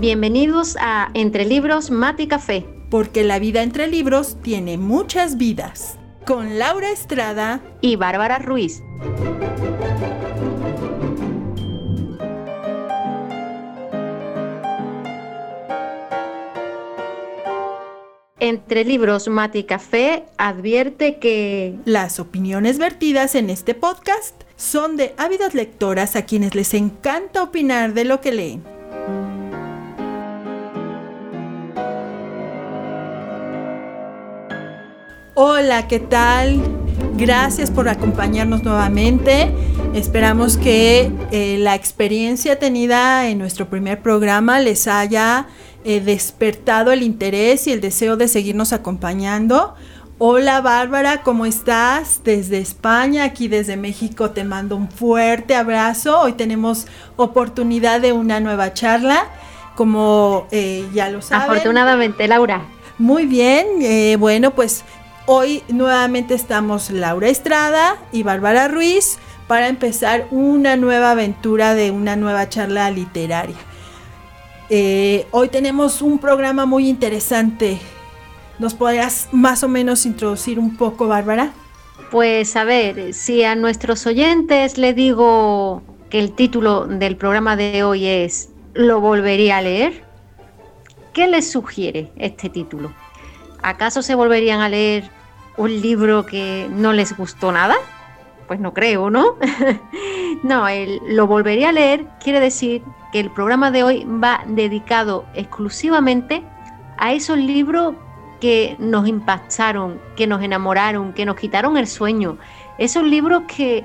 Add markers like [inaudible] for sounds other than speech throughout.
Bienvenidos a Entre Libros, Mate y Café. Porque la vida entre libros tiene muchas vidas. Con Laura Estrada y Bárbara Ruiz. Entre Libros, Mate y Café advierte que las opiniones vertidas en este podcast son de ávidas lectoras a quienes les encanta opinar de lo que leen. Hola, ¿qué tal? Gracias por acompañarnos nuevamente. Esperamos que eh, la experiencia tenida en nuestro primer programa les haya eh, despertado el interés y el deseo de seguirnos acompañando. Hola Bárbara, ¿cómo estás? Desde España, aquí desde México te mando un fuerte abrazo. Hoy tenemos oportunidad de una nueva charla, como eh, ya lo saben. Afortunadamente, Laura. Muy bien, bueno, pues Hoy nuevamente estamos Laura Estrada y Bárbara Ruiz para empezar una nueva aventura de una nueva charla literaria. Eh, hoy tenemos un programa muy interesante. ¿Nos podrías más o menos introducir un poco, Bárbara? Pues a ver, si a nuestros oyentes le digo que el título del programa de hoy es ¿Lo volvería a leer? ¿Qué les sugiere este título? ¿Acaso se volverían a leer un libro que no les gustó nada? Pues no creo, ¿no? [laughs] no, lo volvería a leer quiere decir que el programa de hoy va dedicado exclusivamente a esos libros que nos impactaron, que nos enamoraron, que nos quitaron el sueño. Esos libros que,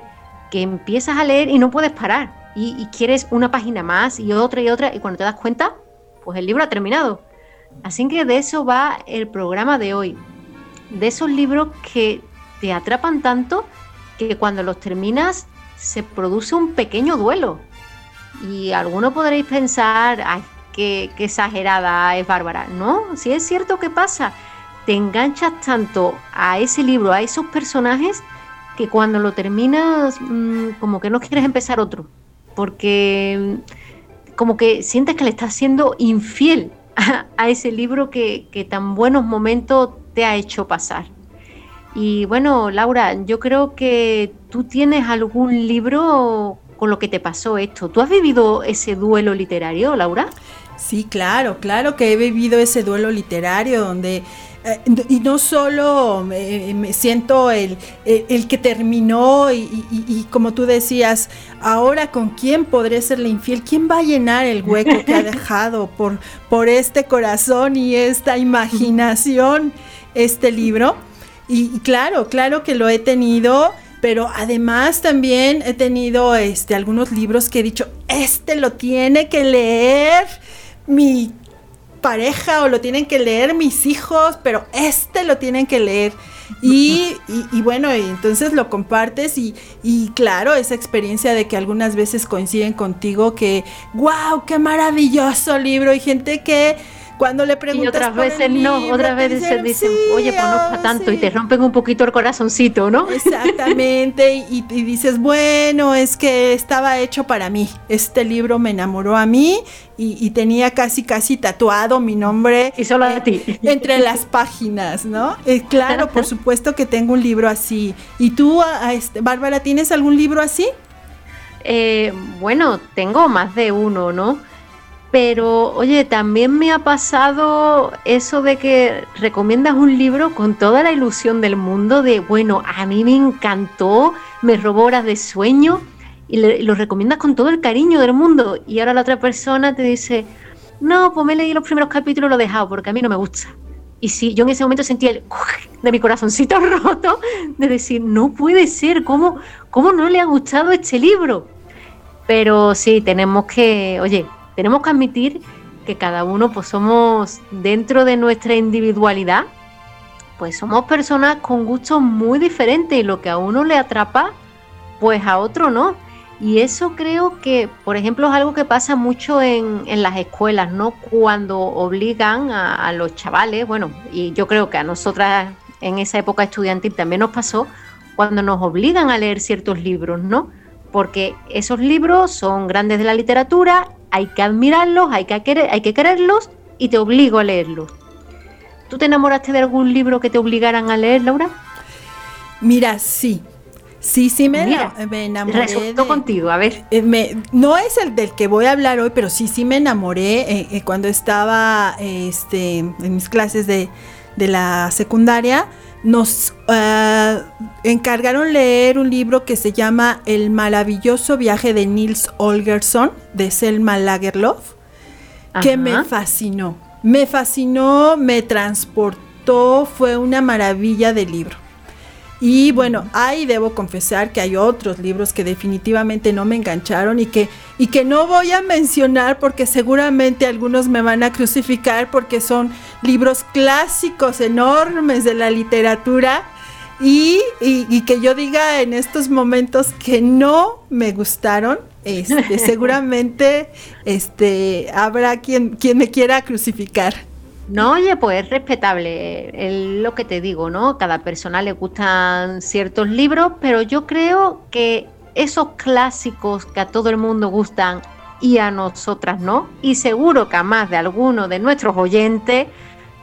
que empiezas a leer y no puedes parar. Y, y, quieres una página más y otra y otra. Y cuando te das cuenta, pues el libro ha terminado. Así que de eso va el programa de hoy de esos libros que te atrapan tanto que cuando los terminas se produce un pequeño duelo. Y algunos podréis pensar, ay, qué, exagerada es Bárbara. No, si es cierto que pasa. Te enganchas tanto a ese libro, a esos personajes, que cuando lo terminas, mm, como que no quieres empezar otro. Porque mm, como que sientes que le estás siendo infiel [laughs] a, ese libro que, que tan buenos momentos te ha hecho pasar. Y bueno, Laura, yo creo que tú tienes algún libro con lo que te pasó esto. ¿Tú has vivido ese duelo literario, Laura? Sí, claro, claro que he vivido ese duelo literario donde eh, y no solo me, siento el, el, que terminó y, como tú decías, ahora con quién podré serle infiel, quién va a llenar el hueco que ha [laughs] dejado por, por este corazón y esta imaginación este libro. Y, claro, claro que lo he tenido, pero además también he tenido este, algunos libros que he dicho, este lo tiene que leer mi pareja o lo tienen que leer mis hijos, pero este lo tienen que leer. Y, y, bueno, entonces lo compartes y, y, claro, esa experiencia de que algunas veces coinciden contigo que, wow, qué maravilloso libro y gente que cuando le preguntas. Y otras veces no, otras veces dicen, dicen oye, pues no para tanto, y te rompen un poquito el corazoncito, ¿no? Exactamente, [laughs] y, dices, bueno, es que estaba hecho para mí. Este libro me enamoró a mí y, tenía casi, casi tatuado mi nombre. Y solo a ti. Entre las páginas, ¿no? Eh, claro, por supuesto que tengo un libro así. ¿Y tú, este, Bárbara, tienes algún libro así? Eh, bueno, tengo más de uno, ¿no? Pero, oye, también me ha pasado eso de que recomiendas un libro con toda la ilusión del mundo de, bueno, a mí me encantó, me robó horas de sueño y, lo recomiendas con todo el cariño del mundo y ahora la otra persona te dice, no, pues me leí los primeros capítulos y lo he dejado porque a mí no me gusta. Y sí, yo en ese momento sentí el de mi corazoncito [laughs] roto de decir, no puede ser, ¿cómo, cómo no le ha gustado este libro? Pero sí, tenemos que, oye, tenemos que admitir que cada uno pues somos dentro de nuestra individualidad, pues somos personas con gustos muy diferentes y lo que a uno le atrapa, pues a otro no. Y eso creo que, por ejemplo, es algo que pasa mucho en, las escuelas, ¿no? Cuando obligan a, a, los chavales, bueno, y yo creo que a nosotras en esa época estudiantil también nos pasó, cuando nos obligan a leer ciertos libros, ¿no? Porque esos libros son grandes de la literatura hay que admirarlos, hay que, querer, hay que quererlos y te obligo a leerlos. ¿Tú te enamoraste de algún libro que te obligaran a leer, Laura? Mira, sí. Sí, sí me, enamoré. contigo, a ver. Eh, no es el del que voy a hablar hoy, pero sí, sí me enamoré eh, eh, cuando estaba este, en mis clases de, de la secundaria. Nos encargaron leer un libro que se llama El maravilloso viaje de Nils Olgerson, de Selma Lagerlof, que me fascinó. Me fascinó, me transportó, fue una maravilla de libro. Y bueno, ahí debo confesar que hay otros libros que definitivamente no me engancharon y que, y que no voy a mencionar porque seguramente algunos me van a crucificar porque son libros clásicos enormes de la literatura y, que yo diga en estos momentos que no me gustaron. Este, [laughs] seguramente este, habrá quien, quien me quiera crucificar. No, oye, pues es respetable, es lo que te digo, ¿no? Cada persona le gustan ciertos libros, pero yo creo que esos clásicos que a todo el mundo gustan y a nosotras no, y seguro que a más de alguno de nuestros oyentes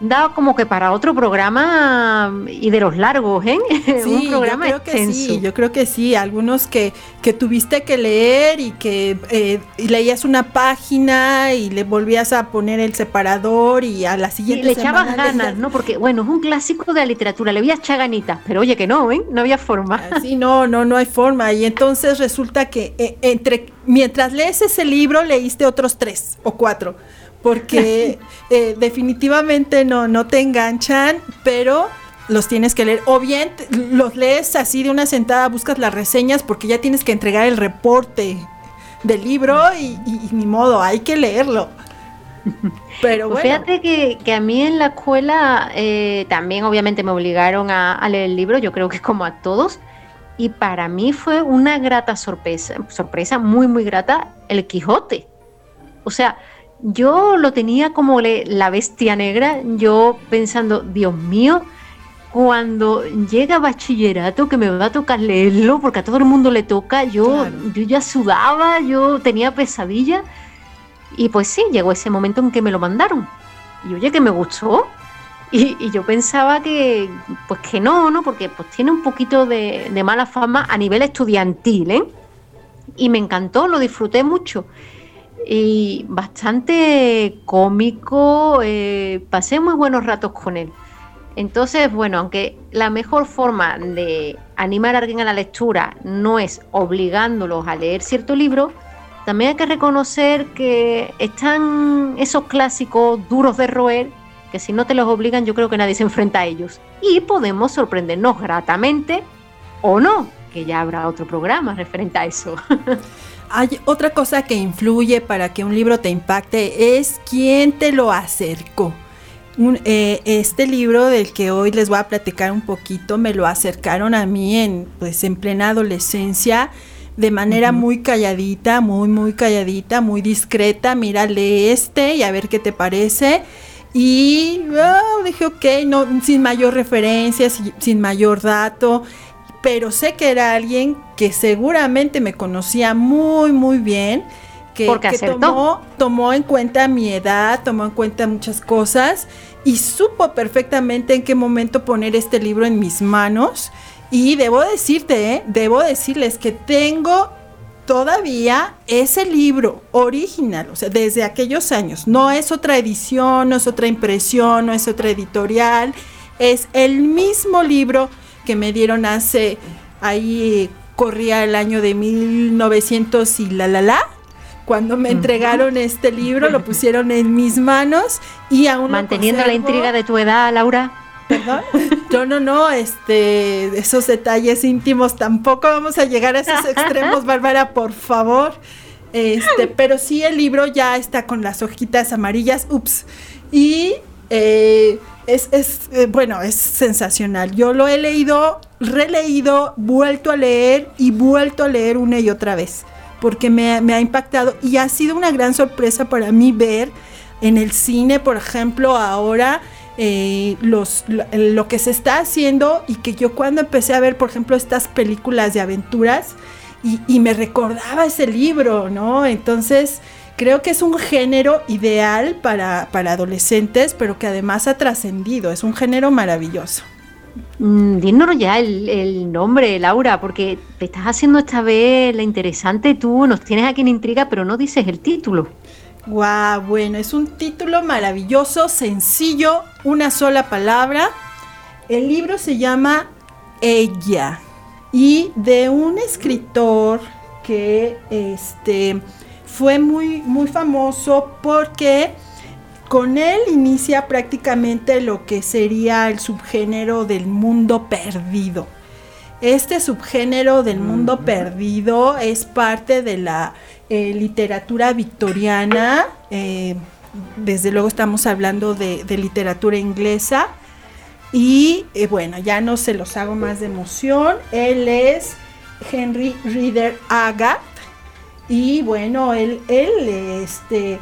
da como que para otro programa y de los largos, ¿eh? [laughs] Sí, Un programa yo creo que sí, yo creo que sí, algunos que, que tuviste que leer y que eh, leías una página y le volvías a poner el separador y a la siguiente y le echabas ganas, ¿no? Porque bueno, es un clásico de la literatura, le había chaganitas, pero oye que no, ¿eh? No había forma. Ah, sí, no, no, no hay forma y entonces resulta que eh, entre mientras lees ese libro leíste otros tres o cuatro porque eh, definitivamente no, no te enganchan, pero los tienes que leer. O bien los lees así de una sentada, buscas las reseñas porque ya tienes que entregar el reporte del libro y, ni modo, hay que leerlo. Pero pues bueno. Fíjate que, a mí en la escuela eh, también obviamente me obligaron a, a, leer el libro, yo creo que como a todos, y para mí fue una grata sorpresa, sorpresa muy, muy grata, el Quijote. O sea, yo lo tenía como la bestia negra, yo pensando, Dios mío, cuando llega bachillerato que me va a tocar leerlo, porque a todo el mundo le toca, yo, yo ya sudaba, yo tenía pesadilla. Y pues sí, llegó ese momento en que me lo mandaron. Y oye, que me gustó. Y, yo pensaba que, pues que no, ¿no? Porque pues tiene un poquito de, de mala fama a nivel estudiantil, ¿eh? Y me encantó, lo disfruté mucho y bastante cómico, eh, pasé muy buenos ratos con él. Entonces, bueno, aunque la mejor forma de animar a alguien a la lectura no es obligándolos a leer cierto libro, también hay que reconocer que están esos clásicos duros de roer que si no te los obligan yo creo que nadie se enfrenta a ellos. Y podemos sorprendernos gratamente o no, que ya habrá otro programa referente a eso. [laughs] Hay otra cosa que influye para que un libro te impacte es quién te lo acercó. Eh, este libro del que hoy les voy a platicar un poquito me lo acercaron a mí en pues en plena adolescencia de manera muy calladita, muy muy calladita, muy discreta. Mira, lee este y a ver qué te parece. Y oh, dije, ok, no, sin mayor referencia, sin mayor dato pero sé que era alguien que seguramente me conocía muy, muy bien. Que, tomó, tomó en cuenta mi edad, tomó en cuenta muchas cosas y supo perfectamente en qué momento poner este libro en mis manos. Y debo decirte, ¿eh? debo decirles que tengo todavía ese libro original, o sea, desde aquellos años. No es otra edición, no es otra impresión, no es otra editorial, es el mismo libro que me dieron hace, ahí corría el año de 1900 y la la la. Cuando me entregaron este libro, lo pusieron en mis manos y aún Manteniendo la intriga de tu edad, Laura. ¿Perdón? No, no, no, este, esos detalles íntimos tampoco vamos a llegar a esos extremos, [laughs] Bárbara, por favor. Este, pero sí el libro ya está con las hojitas amarillas, ups. Y eh, es, es eh, bueno, es sensacional. Yo lo he leído, releído, vuelto a leer y vuelto a leer una y otra vez, porque me, ha impactado y ha sido una gran sorpresa para mí ver en el cine, por ejemplo, ahora eh, los, lo, que se está haciendo y que yo cuando empecé a ver, por ejemplo, estas películas de aventuras, y, me recordaba ese libro, ¿no? Entonces, creo que es un género ideal para, para adolescentes, pero que además ha trascendido, es un género maravilloso. Mm, ya el, nombre, Laura, porque te estás haciendo esta vez la interesante tú, nos tienes aquí en intriga, pero no dices el título. Guau, bueno, es un título maravilloso, sencillo, una sola palabra. El libro se llama Ella y de un escritor que este fue muy muy famoso porque con él inicia prácticamente lo que sería el subgénero del mundo perdido. Este subgénero del mundo perdido es parte de la eh, literatura victoriana. Eh, desde luego estamos hablando de, literatura inglesa. Y eh, bueno, ya no se los hago más de emoción. Él es Henry Reader Agat. Y bueno, él, él este,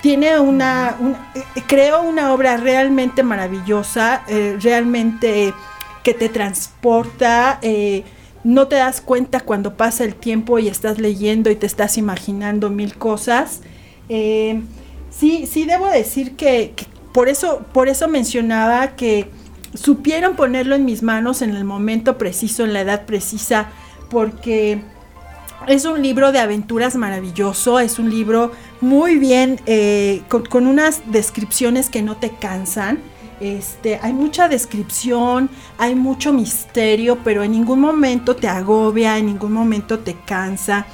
tiene una, eh, creo una obra realmente maravillosa, eh, realmente que te transporta, eh, no te das cuenta cuando pasa el tiempo y estás leyendo y te estás imaginando mil cosas. sí, sí debo decir que, que, por eso, por eso mencionaba que supieron ponerlo en mis manos en el momento preciso, en la edad precisa, porque es un libro de aventuras maravilloso, es un libro muy bien, eh, con, unas descripciones que no te cansan. Este, hay mucha descripción, hay mucho misterio, pero en ningún momento te agobia, en ningún momento te cansa.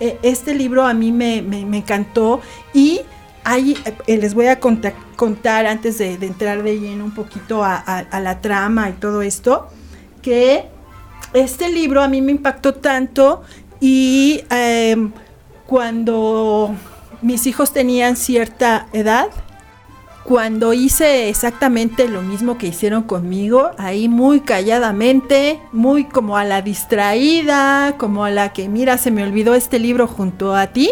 Eh, este libro a mí me, encantó y ahí eh, les voy a contar antes de, entrar de lleno un poquito a, la trama y todo esto, que este libro a mí me impactó tanto y em, cuando mis hijos tenían cierta edad, cuando hice exactamente lo mismo que hicieron conmigo, ahí muy calladamente, muy como a la distraída, como a la que, mira, se me olvidó este libro junto a ti,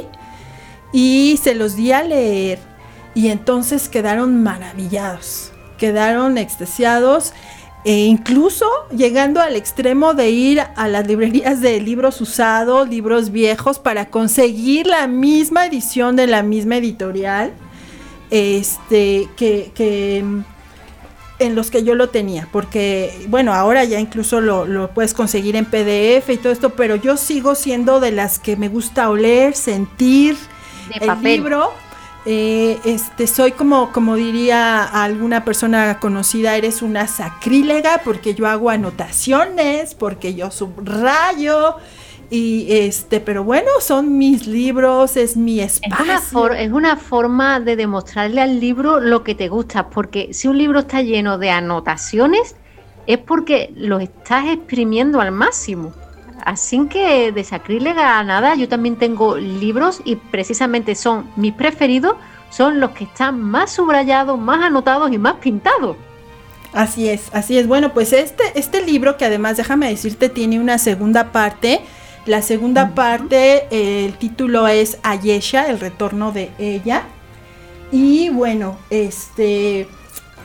y se los di a leer, y entonces quedaron maravillados, quedaron extasiados e incluso llegando al extremo de ir a las librerías de libros usados, libros viejos, para conseguir la misma edición de la misma editorial, este, que, en los que yo lo tenía, porque bueno, ahora ya incluso lo, puedes conseguir en PDF y todo esto, pero yo sigo siendo de las que me gusta oler, sentir el libro eh, este, soy como, como diría alguna persona conocida, eres una sacrílega porque yo hago anotaciones, porque yo subrayo. Y este, pero bueno, son mis libros, es mi espacio. Es una, forma de demostrarle al libro lo que te gusta, porque si un libro está lleno de anotaciones, es porque lo estás exprimiendo al máximo. Así que de sacrílega nada, yo también tengo libros y precisamente son mis preferidos, son los que están más subrayados, más anotados y más pintados. Así es, así es. Bueno, pues este, este libro, que además, déjame decirte, tiene una segunda parte. La segunda parte, el título es Ayesha, el retorno de ella. Y bueno, este,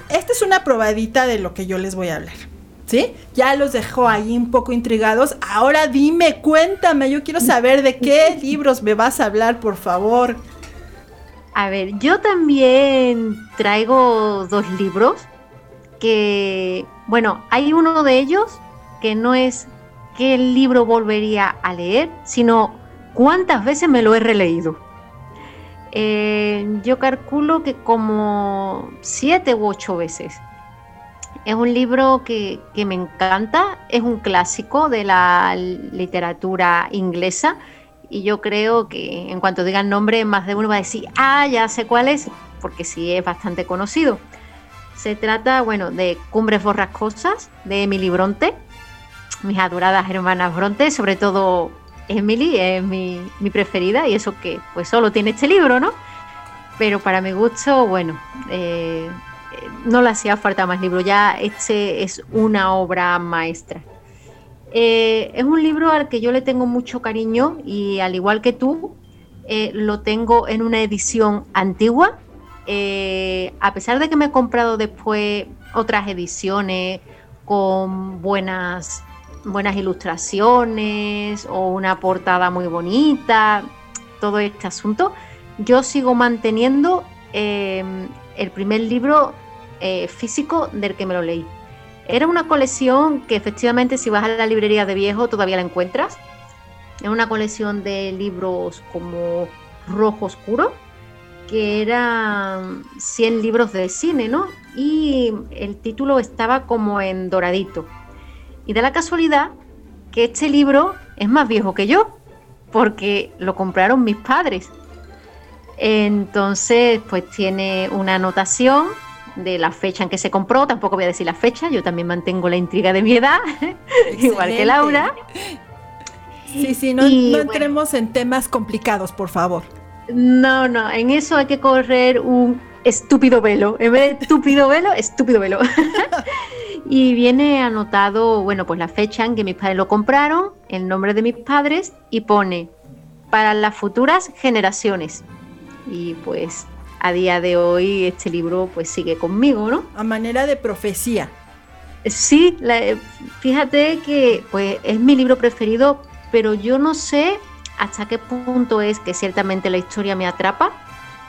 esta es una probadita de lo que yo les voy a hablar. ¿Sí? Ya los dejó ahí un poco intrigados. Ahora dime, cuéntame, yo quiero saber de qué [laughs] libros me vas a hablar, por favor. A ver, yo también traigo dos libros que, bueno, hay uno de ellos que no es qué libro volvería a leer, sino cuántas veces me lo he releído. Eh, yo calculo que como siete u ocho veces. Es un libro que, me encanta, es un clásico de la literatura inglesa y yo creo que en cuanto diga el nombre, más de uno va a decir, ah, ya sé cuál es, porque sí es bastante conocido. Se trata, bueno, de Cumbres Borrascosas de Emily Bronte, mis adoradas hermanas Bronte, sobre todo Emily es mi, mi preferida y eso que pues solo tiene este libro, ¿no? Pero para mi gusto, bueno, eh, no le hacía falta más libro, ya este es una obra maestra. Eh, es un libro al que yo le tengo mucho cariño y al igual que tú, eh, lo tengo en una edición antigua. Eh, a pesar de que me he comprado después otras ediciones con buenas buenas ilustraciones o una portada muy bonita, todo este asunto, yo sigo manteniendo el primer libro eh, físico del que me lo leí. Era una colección que efectivamente si vas a la librería de viejo todavía la encuentras. Es una colección de libros como rojo oscuro, que eran 100 libros de cine, ¿no? Y el título estaba como en doradito. Y da la casualidad que este libro es más viejo que yo, porque lo compraron mis padres. Entonces, pues tiene una anotación de la fecha en que se compró, tampoco voy a decir la fecha, yo también mantengo la intriga de mi edad, [laughs] igual que Laura. Sí, sí, no, entremos en temas complicados, por favor. No, no, en eso hay que correr un estúpido velo. En vez de estúpido velo, estúpido velo. [laughs] y viene anotado, bueno, pues la fecha en que mis padres lo compraron, el nombre de mis padres y pone para las futuras generaciones. Y pues a día de hoy este libro pues sigue conmigo, ¿no? A manera de profecía. Sí, fíjate que pues es mi libro preferido, pero yo no sé hasta qué punto es que ciertamente la historia me atrapa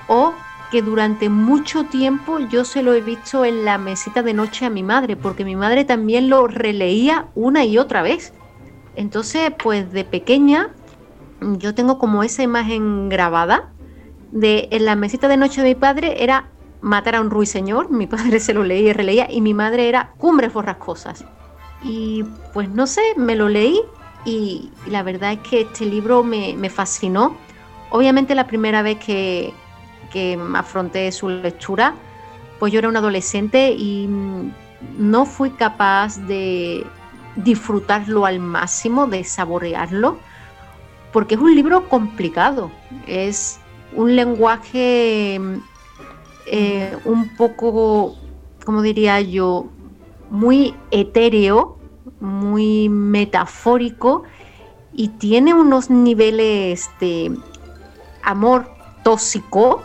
o que durante mucho tiempo yo se lo he visto en la mesita de noche a mi madre, porque mi madre también lo releía una y otra vez. Entonces, pues de pequeña yo tengo como esa imagen grabada de en la mesita de noche de mi padre era matar a un ruiseñor, mi padre [laughs] se lo leía y releía, y mi madre era cumbres borrascosas. Y pues no sé, me lo leí y, la verdad es que este libro me, fascinó. Obviamente la primera vez que, que afronté su lectura, pues yo era un adolescente y no fui capaz de disfrutarlo al máximo, de saborearlo, porque es un libro complicado, es un lenguaje eh, un poco, como diría yo, muy etéreo, muy metafórico y tiene unos niveles de amor tóxico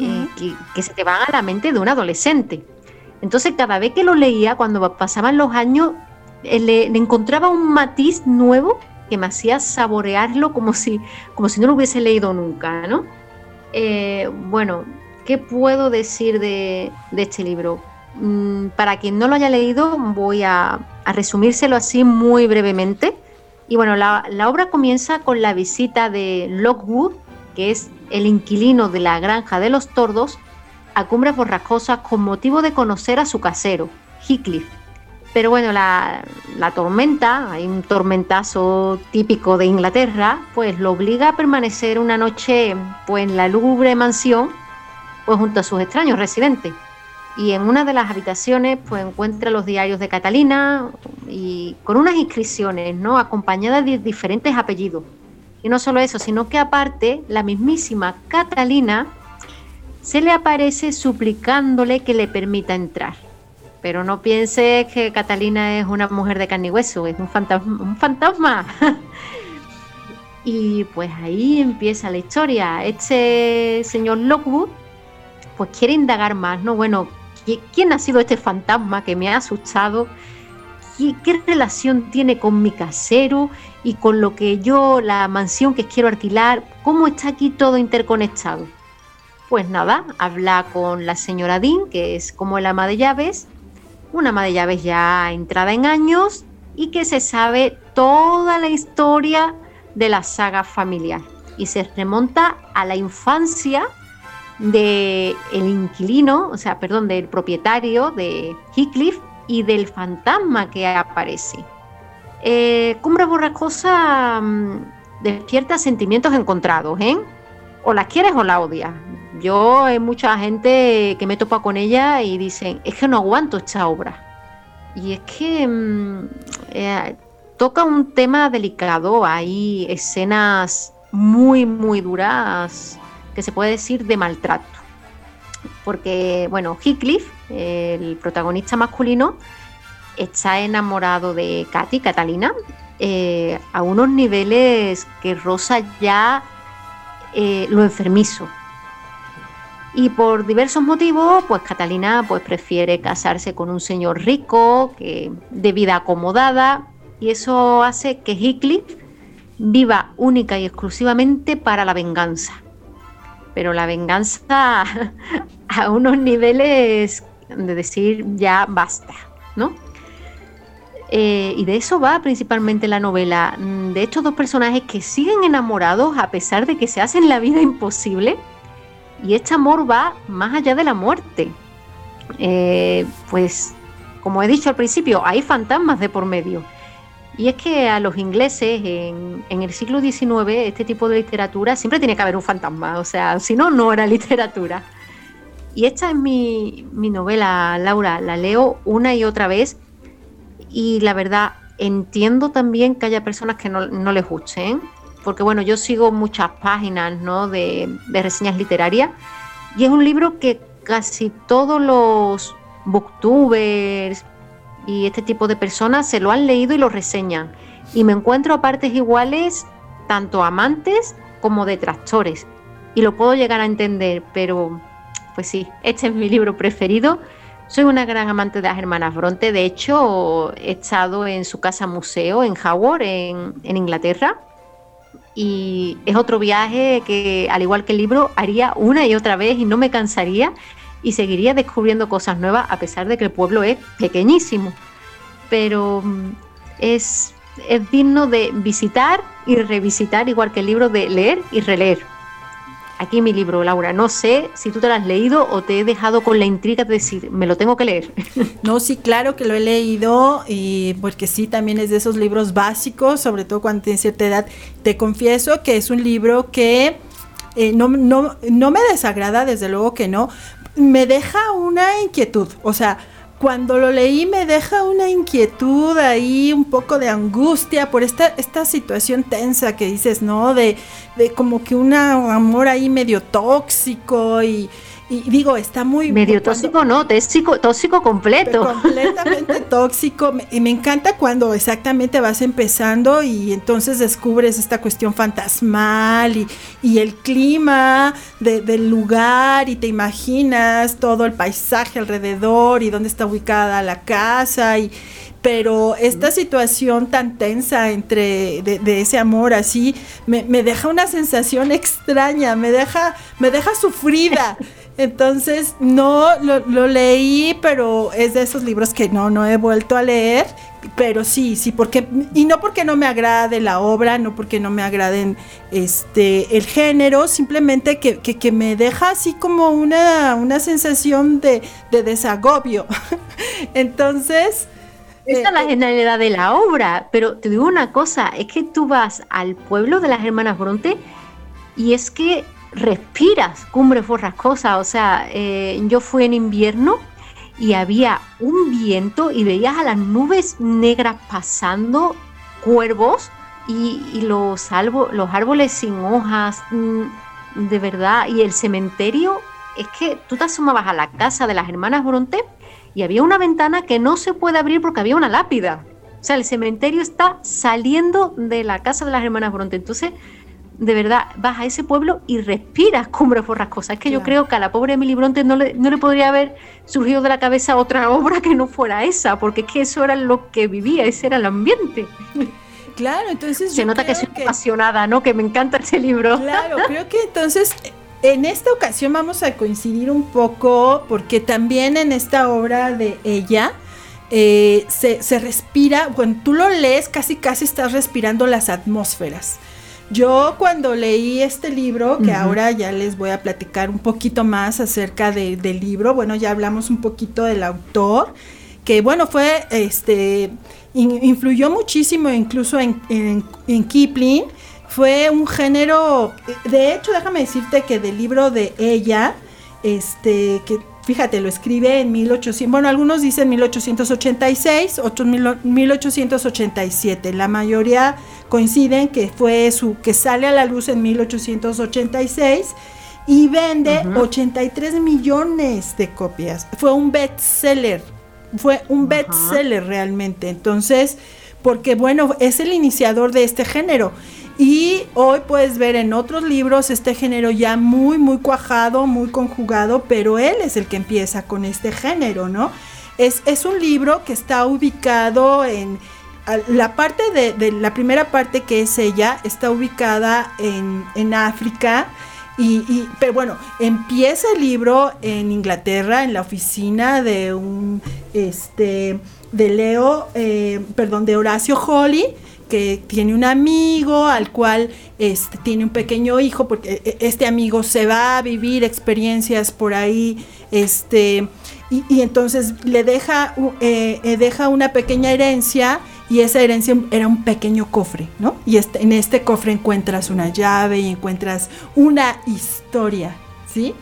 eh, que, se te van a la mente de un adolescente. Entonces cada vez que lo leía, cuando pasaban los años, eh, le, encontraba un matiz nuevo que me hacía saborearlo como si, como si no lo hubiese leído nunca, ¿no? Eh, bueno, ¿qué puedo decir de, este libro? Mm, para quien no lo haya leído, voy a, resumírselo así muy brevemente. Y bueno, la, obra comienza con la visita de Lockwood, que es el inquilino de la granja de los tordos, a Cumbres Borrascosas con motivo de conocer a su casero, Heathcliff. Pero bueno, la, tormenta, hay un tormentazo típico de Inglaterra, pues lo obliga a permanecer una noche pues, en la lúgubre mansión, pues junto a sus extraños residentes. Y en una de las habitaciones pues encuentra los diarios de Catalina y con unas inscripciones, ¿no? acompañadas de diferentes apellidos. Y no solo eso, sino que aparte la mismísima Catalina se le aparece suplicándole que le permita entrar. Pero no piense que Catalina es una mujer de carne y hueso, es un fantasma. Un fantasma. [laughs] y pues ahí empieza la historia. Este señor Lockwood pues quiere indagar más, ¿no? Bueno, ¿quién ha sido este fantasma que me ha asustado? ¿Qué, relación tiene con mi casero y con lo que yo, la mansión que quiero alquilar? ¿Cómo está aquí todo interconectado? Pues nada, habla con la señora Dean, que es como el ama de llaves, una ama de llaves ya entrada en años y que se sabe toda la historia de la saga familiar y se remonta a la infancia de el inquilino, o sea, perdón, del propietario de Heathcliff y del fantasma que aparece. Eh, Cumbre Borrascosa mm, despierta sentimientos encontrados, ¿eh? O la quieres o la odias. Yo hay mucha gente que me topa con ella y dicen, es que no aguanto esta obra. Y es que mm, eh, toca un tema delicado, hay escenas muy, muy duras, que se puede decir de maltrato. Porque, bueno, Heathcliff, el protagonista masculino, está enamorado de Katy, Catalina, eh, a unos niveles que rosa ya eh, lo enfermizo. Y por diversos motivos, pues Catalina pues, prefiere casarse con un señor rico, que, de vida acomodada, y eso hace que Heathcliff viva única y exclusivamente para la venganza. Pero la venganza [laughs] a unos niveles de decir ya basta, ¿no? Eh, y de eso va principalmente la novela, mm, de estos dos personajes que siguen enamorados a pesar de que se hacen la vida imposible. Y este amor va más allá de la muerte. Eh, pues, como he dicho al principio, hay fantasmas de por medio. Y es que a los ingleses en, el siglo XIX este tipo de literatura siempre tiene que haber un fantasma, o sea, si no, no era [laughs] literatura. Y esta es mi, mi novela, Laura, la leo una y otra vez y la verdad entiendo también que haya personas que no, no les gusten, porque bueno, yo sigo muchas páginas de, reseñas literarias y es un libro que casi todos los booktubers y este tipo de personas se lo han leído y lo reseñan. Y me encuentro a partes iguales tanto amantes como detractores. Y lo puedo llegar a entender, pero pues sí, este es mi libro preferido soy una gran amante de las hermanas Bronte. De hecho, he estado en su casa museo en Howard, en, Inglaterra. Y es otro viaje que, al igual que el libro, haría una y otra vez y no me cansaría y seguiría descubriendo cosas nuevas a pesar de que el pueblo es pequeñísimo. Pero mm, es, es digno de visitar y revisitar, igual que el libro de leer y releer aquí mi libro, Laura. No sé si tú te lo has leído o te he dejado con la intriga de decir, me lo tengo que leer. [laughs] No, sí, claro que lo he leído y porque sí, también es de esos libros básicos, sobre todo cuando tienes cierta edad. Te confieso que es un libro que eh, no, no, no me desagrada, desde luego que no, me deja una inquietud, o sea, cuando lo leí me deja una inquietud ahí, un poco de angustia por esta, esta situación tensa que dices, ¿no? De, de como que un amor ahí medio tóxico y, y digo, está muy... Medio tóxico, no, tóxico, tóxico completo. [laughs] Completamente [laughs] tóxico. Y me encanta cuando exactamente vas empezando y entonces descubres esta cuestión fantasmal y, y el clima del lugar y te imaginas todo el paisaje alrededor y dónde está ubicada la casa y pero esta situación tan tensa entre de, ese amor así me, me, deja una sensación extraña, me deja, me deja sufrida. [laughs] Entonces, no lo, leí, pero es de esos libros que no, no he vuelto a leer. Pero sí, sí, porque, y no porque no me agrade la obra, no porque no me agraden este el género, simplemente que, que, me deja así como una, una sensación de, de desagobio. [laughs] Entonces. Esa es la eh, generalidad de la obra, pero te digo una cosa, es que tú vas al pueblo de las hermanas Bronte y es que respiras cumbres borrascosas. O sea, eh, yo fui en invierno y había un viento y veías a las nubes negras pasando, cuervos y, los, los árboles sin hojas, mm, de verdad. Y el cementerio, es que tú te asomabas a la casa de las hermanas Bronte y había una ventana que no se puede abrir porque había una lápida. O sea, el cementerio está saliendo de la casa de las hermanas Bronte. Entonces, de verdad vas a ese pueblo y respiras cumbres borrascosas. Es que yo creo que a la pobre Emily Bronte no le, no le podría haber surgido de la cabeza otra obra que no fuera esa, porque es que eso era lo que vivía, ese era el ambiente. Claro, entonces... Se nota que soy apasionada, ¿no? Que me encanta ese libro. Claro, [laughs] creo que entonces... En esta ocasión vamos a coincidir un poco porque también en esta obra de ella, eh, se, se, respira, cuando tú lo lees, casi casi estás respirando las atmósferas. Yo cuando leí este libro, que ahora ya les voy a platicar un poquito más acerca del libro, bueno, ya hablamos un poquito del autor, que bueno, fue, este, influyó muchísimo incluso en, en, Kipling, fue un género, de hecho, déjame decirte que del libro de ella, este, que fíjate, lo escribe en 1800, bueno, algunos dicen 1886, otros 1887, la mayoría coinciden que fue su, que sale a la luz en 1886 y vende 83 millones de copias. Fue un bestseller, fue un bestseller realmente, entonces, porque bueno, es el iniciador de este género. Y hoy puedes ver en otros libros este género ya muy, muy cuajado, muy conjugado, pero él es el que empieza con este género, ¿no? Es, es un libro que está ubicado en, la parte de, la primera parte que es ella está ubicada en, en África. Y, pero bueno, empieza el libro en Inglaterra, en la oficina de un, este, de Leo, eh, perdón, de Horacio Holly, que tiene un amigo al cual este, tiene un pequeño hijo, porque eh, este amigo se va a vivir experiencias por ahí, este, y, entonces le deja, eh, deja una pequeña herencia y esa herencia era un pequeño cofre, ¿no? Y este, en este cofre encuentras una llave y encuentras una historia, ¿sí?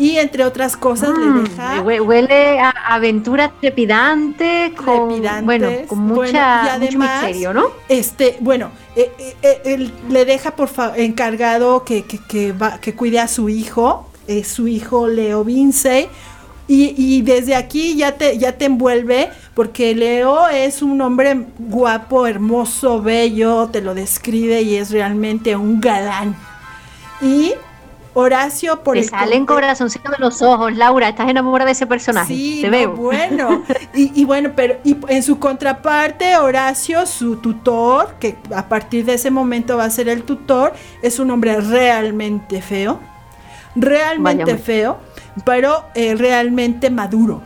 Y entre otras cosas le mm, deja... Huele a aventura trepidante, con, bueno, con mucha, mucho misterio, ¿no? Este, bueno, eh, eh, eh, él le deja por encargado que, que, que, va, que cuide a su hijo, su hijo Leo Vince, y, desde aquí ya te, ya te envuelve, porque Leo es un hombre guapo, hermoso, bello, te lo describe y es realmente un galán. Y Horacio por te salen corazoncitos de los ojos, Laura, estás enamorada de ese personaje. Sí, te veo. Bueno, [laughs] y, bueno, pero y en su contraparte, Horacio, su tutor, que a partir de ese momento va a ser el tutor, es un hombre realmente feo, realmente feo pero eh, realmente maduro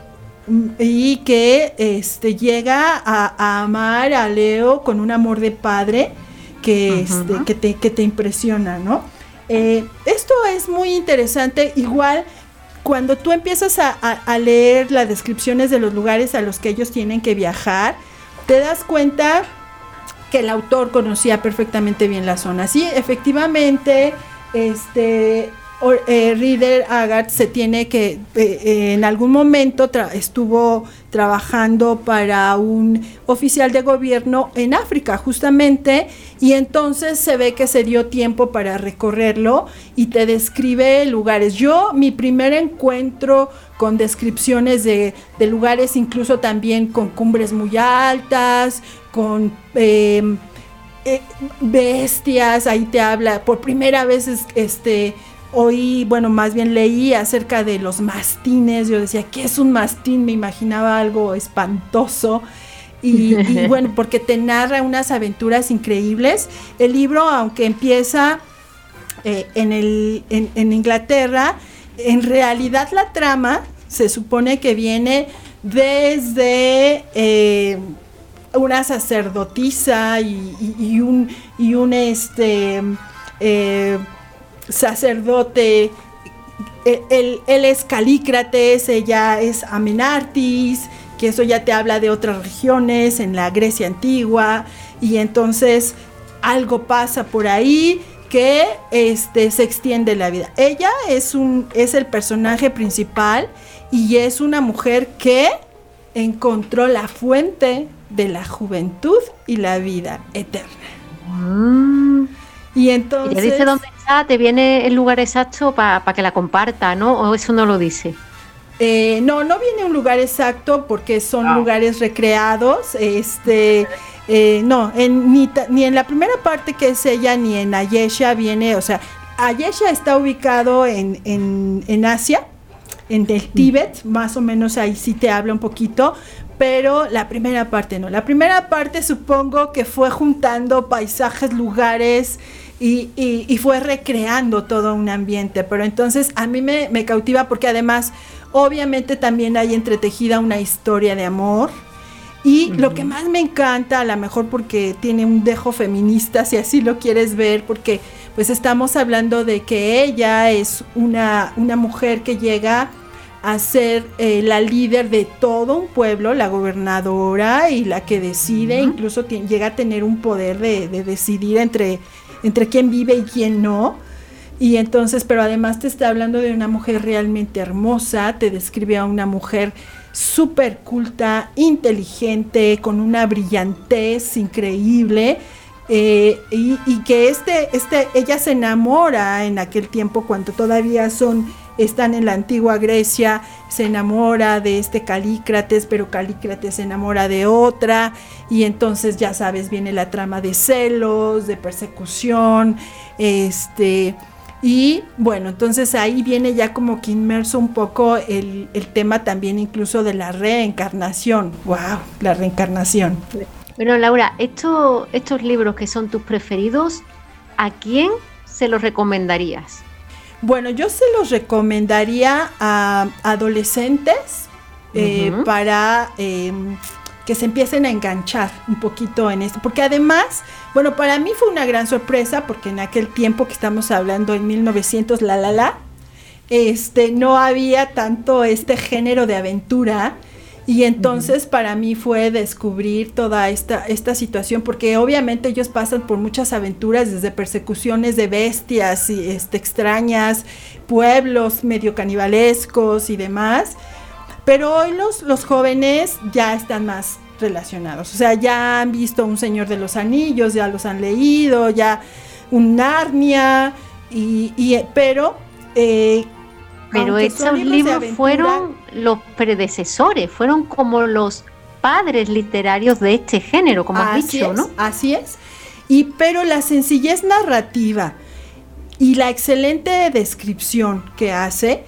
y que este, llega a, amar a Leo con un amor de padre que, este, que, te, que te impresiona, ¿no? Eh, esto es muy interesante, igual cuando tú empiezas a, a, leer las descripciones de los lugares a los que ellos tienen que viajar, te das cuenta que el autor conocía perfectamente bien la zona. Sí, efectivamente, este, eh, Reader Agatha se tiene que, eh, eh, en algún momento estuvo trabajando para un oficial de gobierno en África, justamente, y entonces se ve que se dio tiempo para recorrerlo y te describe lugares. Yo, mi primer encuentro con descripciones de, lugares, incluso también con cumbres muy altas, con... Em, bestias, ahí te habla, por primera vez este oí, bueno, más bien leí acerca de los mastines. Yo decía, ¿qué es un mastín? Me imaginaba algo espantoso. Y, [laughs] bueno, porque te narra unas aventuras increíbles. El libro, aunque empieza eh, en, el, en, Inglaterra, en realidad la trama se supone que viene desde eh, una sacerdotisa y, un, y un este, eh, sacerdote, e, él, es Calícrates, ella es Amenartis, que eso ya te habla de otras regiones en la Grecia antigua, y entonces algo pasa por ahí que este, se extiende la vida. Ella es, un, es el personaje principal y es una mujer que encontró la fuente de la juventud y la vida eterna. Mm. Y entonces... dice dónde está, te viene el lugar exacto para que la comparta, ¿no? ¿O eso no lo dice? Eh, no, no viene un lugar exacto porque son ah. lugares recreados. Este, eh, no, en, ni, ni, en la primera parte que es ella, ni en Ayesha viene, o sea, Ayesha está ubicado en, en, en Asia, en el Tíbet, más o menos ahí sí te habla un poquito, pero la primera parte no. La primera parte supongo que fue juntando paisajes, lugares, y, fue recreando todo un ambiente. Pero entonces a mí me, cautiva porque además obviamente también hay entretejida una historia de amor. Y lo que más me encanta, a lo mejor porque tiene un dejo feminista, si así lo quieres ver, porque pues estamos hablando de que ella es una, una mujer que llega a ser eh, la líder de todo un pueblo, la gobernadora y la que decide, incluso llega a tener un poder de, de decidir entre entre quién vive y quién no. Y entonces, pero además te está hablando de una mujer realmente hermosa, te describe a una mujer súper culta, inteligente, con una brillantez increíble. Eh, y, y, que este, este, ella se enamora en aquel tiempo cuando todavía son están en la antigua Grecia, se enamora de este Calícrates, pero Calícrates se enamora de otra, y entonces ya sabes, viene la trama de celos, de persecución, este, y bueno, entonces ahí viene ya como que inmerso un poco el, tema también incluso de la reencarnación, wow, la reencarnación. Bueno, Laura, estos libros que son tus preferidos, ¿a quién se los recomendarías? Bueno, yo se los recomendaría a adolescentes eh, para em, que se empiecen a enganchar un poquito en esto. Porque además, bueno, para mí fue una gran sorpresa porque en aquel tiempo que estamos hablando en 1900, la la la, este, no había tanto este género de aventura. Y entonces para mí fue descubrir toda esta, esta situación, porque obviamente ellos pasan por muchas aventuras, desde persecuciones de bestias y, este, extrañas, pueblos medio canibalescos y demás. Pero hoy los, los jóvenes ya están más relacionados, o sea, ya han visto un Señor de los Anillos, ya los han leído, ya un Narnia, y, pero eh, pero estos libros, fueron los predecesores, fueron como los padres literarios de este género, como has dicho, ¿no? Así es. Y pero la sencillez narrativa y la excelente descripción que hace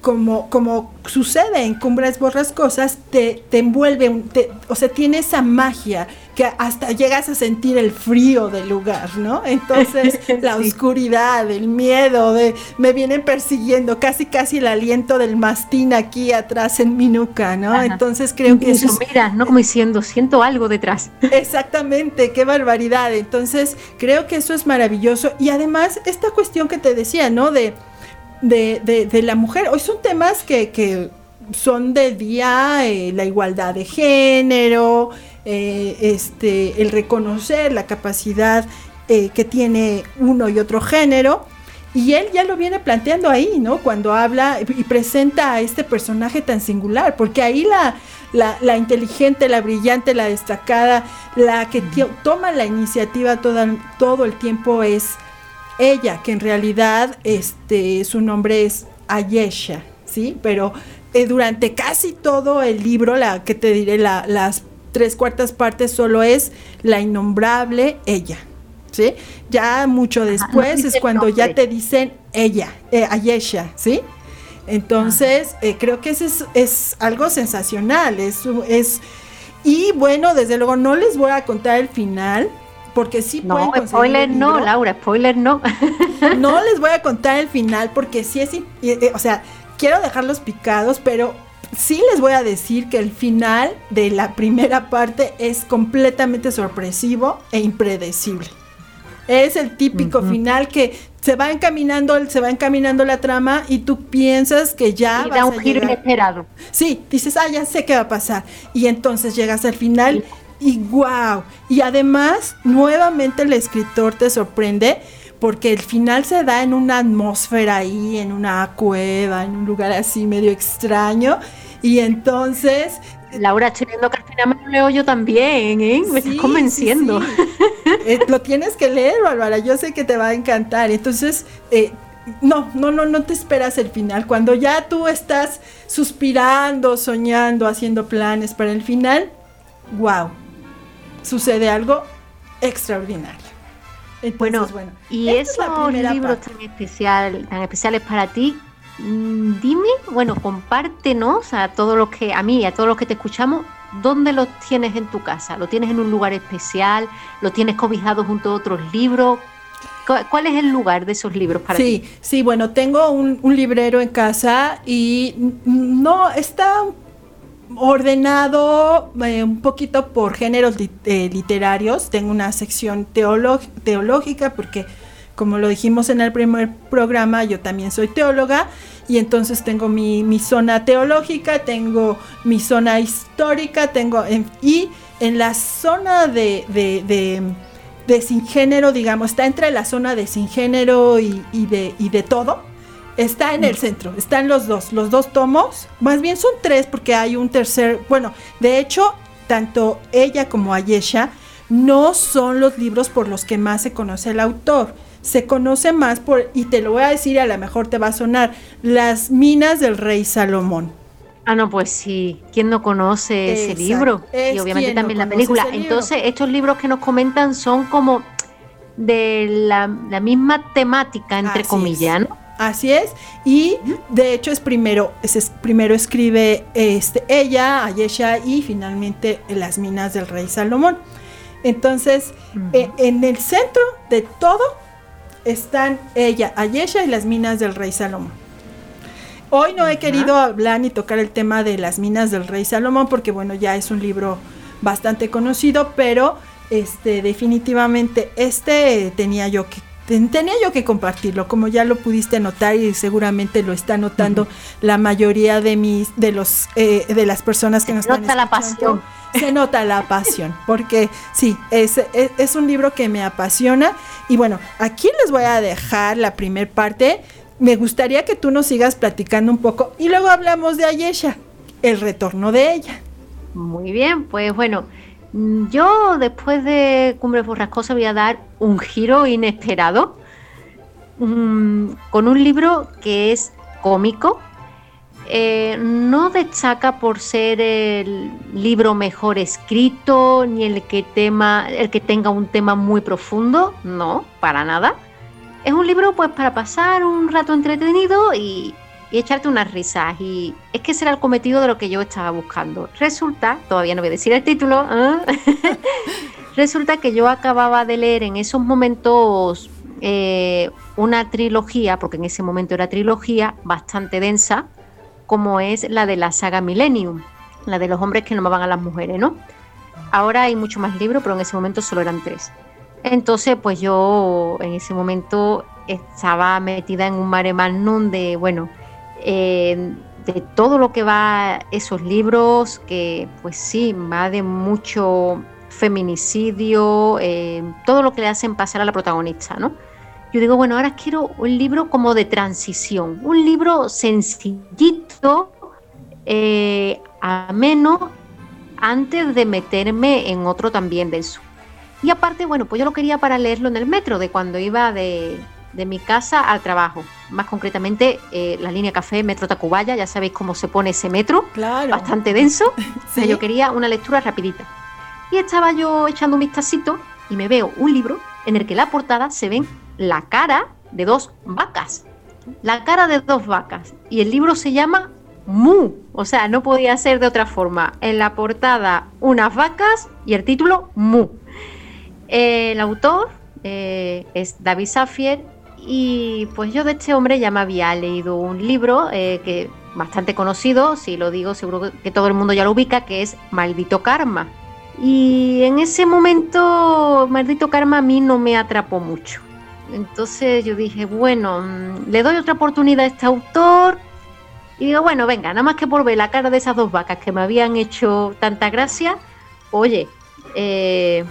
como, como sucede en Cumbres Borrascosas, te, te envuelve, o sea, tiene esa magia que hasta llegas a sentir el frío del lugar, ¿no? Entonces, [laughs] la oscuridad, el miedo, de me vienen persiguiendo, casi casi el aliento del mastín aquí atrás en mi nuca, ¿no? Entonces creo que eso... Es, mira, no como diciendo, siento algo detrás. [laughs] Exactamente, qué barbaridad. Entonces, creo que eso es maravilloso. Y además, esta cuestión que te decía, ¿no? De de, de, la mujer. Hoy son temas que, que son del día, eh, la igualdad de género, eh, este, el reconocer la capacidad eh, que tiene uno y otro género. Y él ya lo viene planteando ahí, ¿no? Cuando habla y presenta a este personaje tan singular, porque ahí la, la, la inteligente, la brillante, la destacada, la que toma la iniciativa todo el tiempo es ella, que en realidad este, su nombre es Ayesha, ¿sí? Pero eh, durante casi todo el libro, la que te diré, las tres cuartas partes solo es la innombrable ella, ¿sí? Ya mucho después es cuando ya te dicen ella, eh, Ayesha, ¿sí? Entonces, eh, creo que eso es, es, algo sensacional, es, es, y bueno, desde luego no les voy a contar el final, porque sí no, spoiler no, Laura, spoiler no. [laughs] no les voy a contar el final porque sí es, eh, o sea, quiero dejarlos picados, pero sí les voy a decir que el final de la primera parte es completamente sorpresivo e impredecible. Es el típico final que se va encaminando, se va encaminando la trama y tú piensas que ya y da un giro inesperado. Sí, dices, ah, ya sé qué va a pasar. Y entonces llegas al final y wow. Y además, nuevamente el escritor te sorprende porque el final se da en una atmósfera ahí, en una cueva, en un lugar así medio extraño. Y entonces... Laura, estoy viendo que al final me lo leo yo también, ¿eh? Me estás convenciendo. [laughs] Eh, lo tienes que leer, Bárbara, yo sé que te va a encantar. Entonces, eh, no, no, no, no te esperas el final. Cuando ya tú estás suspirando, soñando, haciendo planes para el final, wow, sucede algo extraordinario. bueno, y esos libros tan, especial, tan especiales para ti, mm, dime, bueno, compártenos a todos los que, a mí y a todos los que te escuchamos, ¿dónde los tienes en tu casa? ¿Lo tienes en un lugar especial? ¿Lo tienes cobijado junto a otros libros? ¿Cuál es el lugar de esos libros para ti? Sí, sí, bueno, tengo un, un librero en casa y no, está ordenado eh, un poquito por géneros eh, literarios. Tengo una sección teológica porque, como lo dijimos en el primer programa, yo también soy teóloga y entonces tengo mi, zona teológica, tengo mi zona histórica, tengo y en la zona de, de, de, sin género, digamos, está entre la zona de sin género y, de, y de todo Está en el centro, están los dos, los dos tomos, más bien son tres porque hay un tercer, bueno, de hecho, tanto ella como Ayesha no son los libros por los que más se conoce el autor. Se conoce más por, y te lo voy a decir, a lo mejor te va a sonar, Las minas del rey Salomón. Ah, no, pues sí. ¿Quién no conoce ese libro? y obviamente también la película. Entonces, estos libros que nos comentan son como de la, misma temática, entre comillas, ¿no? Así es, y de hecho es primero, es, primero escribe este, ella, Ayesha, y finalmente Las minas del rey Salomón. Entonces, eh, en el centro de todo están ella, Ayesha y las minas del rey Salomón. Hoy no he querido hablar ni tocar el tema de las minas del rey Salomón porque bueno, ya es un libro bastante conocido, pero este definitivamente este tenía yo que tenía yo que compartirlo, como ya lo pudiste notar y seguramente lo está notando la mayoría de mis de los eh, de las personas que nos están nota la pasión. Se nota la pasión, porque sí, es, es, un libro que me apasiona. Y bueno, aquí les voy a dejar la primer parte. Me gustaría que tú nos sigas platicando un poco y luego hablamos de Ayesha, el retorno de ella. Muy bien, pues bueno, yo después de Cumbre Borrascosa voy a dar un giro inesperado mm, con un libro que es cómico. Eh, no destaca por ser el libro mejor escrito ni el que, tema, el que tenga un tema muy profundo, no, para nada. Es un libro pues para pasar un rato entretenido y, y echarte unas risas. Y es que ese era el cometido de lo que yo estaba buscando. Resulta, todavía no voy a decir el título, ¿eh? [laughs] resulta que yo acababa de leer en esos momentos eh, una trilogía, porque en ese momento era trilogía bastante densa, como es la de la saga Millennium, la de los hombres que amaban a las mujeres, ¿no? Ahora hay mucho más libros, pero en ese momento solo eran tres. Entonces, pues yo en ese momento estaba metida en un mare magnum de, bueno, eh, de todo lo que va esos libros, que pues sí, va de mucho feminicidio, eh, todo lo que le hacen pasar a la protagonista, ¿no? Yo digo, bueno, ahora quiero un libro como de transición, un libro sencillito, eh, ameno, antes de meterme en otro también de eso. Y aparte, bueno, pues yo lo quería para leerlo en el metro, de cuando iba de, de mi casa al trabajo. Más concretamente, eh, la línea café Metro Tacubaya, ya sabéis cómo se pone ese metro, claro. bastante denso. [laughs] yo quería una lectura rapidita. Y estaba yo echando un vistacito y me veo un libro en el que la portada se ven la cara de dos vacas. La cara de dos vacas. Y el libro se llama Mu. O sea, no podía ser de otra forma. En la portada unas vacas y el título Mu. El autor eh, es David Safier y pues yo de este hombre ya me había leído un libro eh, que bastante conocido, si lo digo seguro que todo el mundo ya lo ubica, que es Maldito Karma. Y en ese momento, Maldito Karma a mí no me atrapó mucho. Entonces yo dije, bueno, mm, le doy otra oportunidad a este autor. Y digo, bueno, venga, nada más que por ver la cara de esas dos vacas que me habían hecho tanta gracia, oye, eh,